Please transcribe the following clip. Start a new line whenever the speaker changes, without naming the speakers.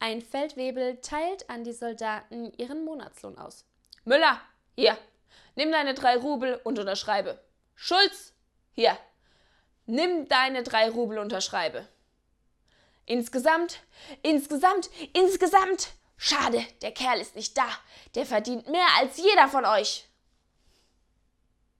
Ein Feldwebel teilt an die Soldaten ihren Monatslohn aus. Müller, hier, nimm deine drei Rubel und unterschreibe. Schulz, hier, nimm deine drei Rubel und unterschreibe. Insgesamt, insgesamt, insgesamt. Schade, der Kerl ist nicht da. Der verdient mehr als jeder von euch.